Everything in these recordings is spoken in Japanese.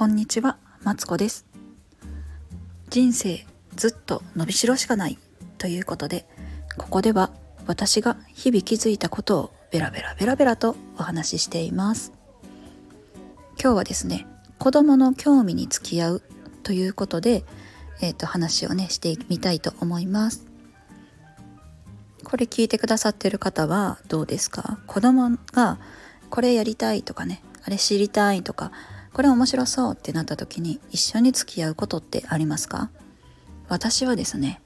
こんにちは、マツコです。人生ずっと伸びしろしかないということで、ここでは私が日々気づいたことをベラベラベラベラとお話ししています。今日はですね、子供の興味に付き合うということで、えっ、と話をねしてみたいと思います。これ聞いてくださってる方はどうですか？子供がこれやりたいとかねあれ知りたいとかこれ面白そうってなった時に一緒に付き合うことってありますか？私はですね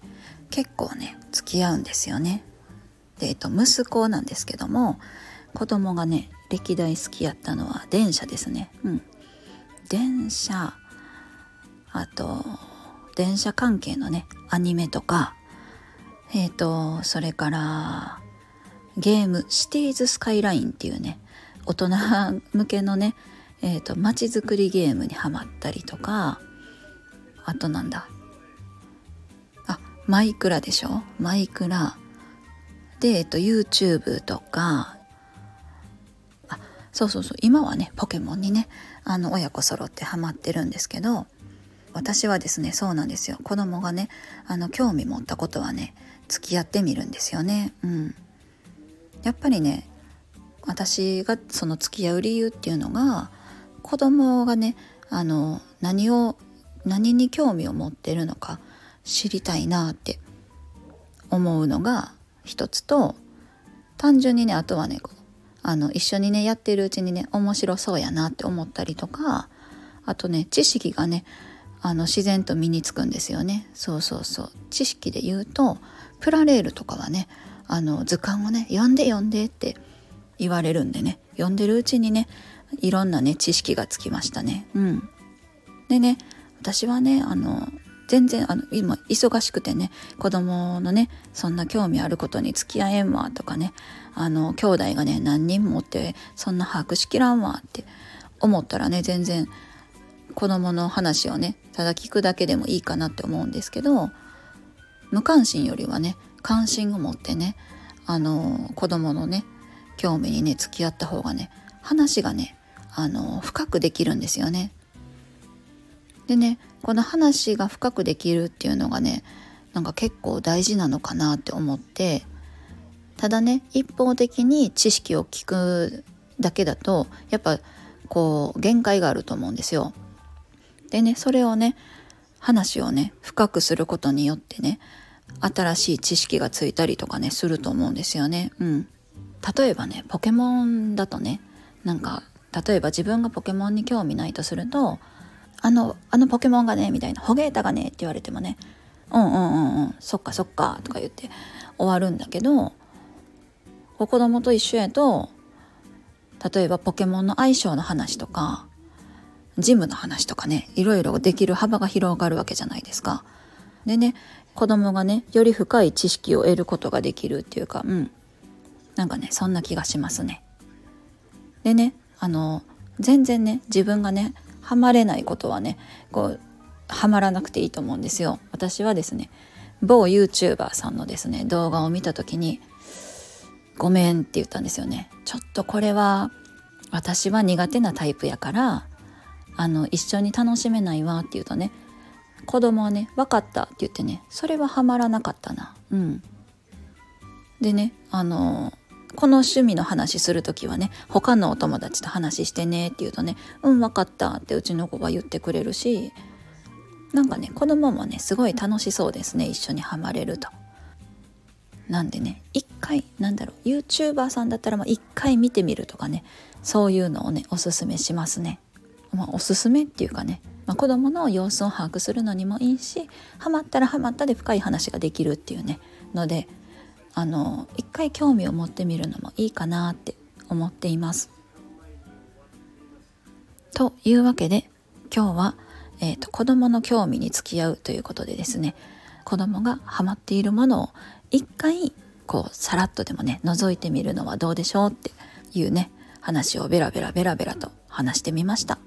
結構ね付き合うんですよね。でえっと息子なんですけども子供がね歴代好きやったのは電車ですね。うん。電車あと電車関係のねアニメとかえっ、とそれからゲーム「シティーズ・スカイライン」っていうね大人向けのねえーと、街づくりゲームにはまったりとかあとなんだあマイクラでしょ？マイクラ。で、えっと、YouTube とかあそうそうそう今はねポケモンにねあの親子揃ってハマってるんですけど私はですねそうなんですよ。子供がねあの興味持ったことはね付き合ってみるんですよね。うん。やっぱりね私がその付き合う理由っていうのが子供がねあの何を何に興味を持ってるのか知りたいなって思うのが一つと単純にねあとはねあの一緒にねやってるうちにね面白そうやなって思ったりとかあとね知識がねあの自然と身につくんですよね。そうそうそう。知識で言うとプラレールとかはねあの図鑑をね読んで読んでって言われるんでね読んでるうちにねいろんなね知識がつきましたね。うん、でね私はねあの全然あの今忙しくてね子供のねそんな興味あることに付き合えんわとかねあの兄弟がね何人もってそんな把握しきらんわって思ったらね全然子供の話をねただ聞くだけでもいいかなって思うんですけど無関心よりはね関心を持ってねあの子供のね興味にね付き合った方がね話がねあの深くできるんですよね。でねこの話が深くできるっていうのがねなんか結構大事なのかなって思ってただね一方的に知識を聞くだけだとやっぱこう限界があると思うんですよ。でねそれをね話をね深くすることによってね新しい知識がついたりとかねすると思うんですよね。うん、例えばねポケモンだとねなんか例えば自分がポケモンに興味ないとすると「あのあのポケモンがね」みたいな「ホゲータがね」って言われてもね「うんうんうんうんそっかそっか」とか言って終わるんだけど子供と一緒やと例えばポケモンの相性の話とかジムの話とかねいろいろできる幅が広がるわけじゃないですか。でね子供がねより深い知識を得ることができるっていうかうんなんかねそんな気がしますね。でねあの全然ね自分がねハマれないことはねこうハマらなくていいと思うんですよ。私はですね某 YouTuber さんのですね動画を見た時に「ごめん」って言ったんですよね。ちょっとこれは私は苦手なタイプやからあの一緒に楽しめないわって言うとね子供はね「分かった」って言ってねそれはハマらなかったな。うん、でねあのこの趣味の話する時はね他のお友達と話してねって言うとね「うん分かった」ってうちの子が言ってくれるしなんかね子供もねすごい楽しそうですね一緒にはまれると。なんでね一回なんだろう YouTuber さんだったら一回見てみるとかねそういうのをねおすすめしますね。まあ、おすすめっていうかね、まあ、子供の様子を把握するのにもいいしハマったらハマったで深い話ができるっていうねのであの一回興味を持ってみるのもいいかなって思っています。というわけで今日は、えーと、子どもの興味に付き合うということでですね子どもがハマっているものを一回こうさらっとでもね覗いてみるのはどうでしょうっていうね話をベラベラベラベラと話してみました。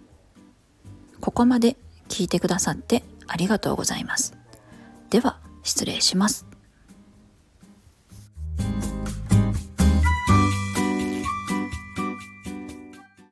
ここまで聞いてくださってありがとうございます。では失礼します。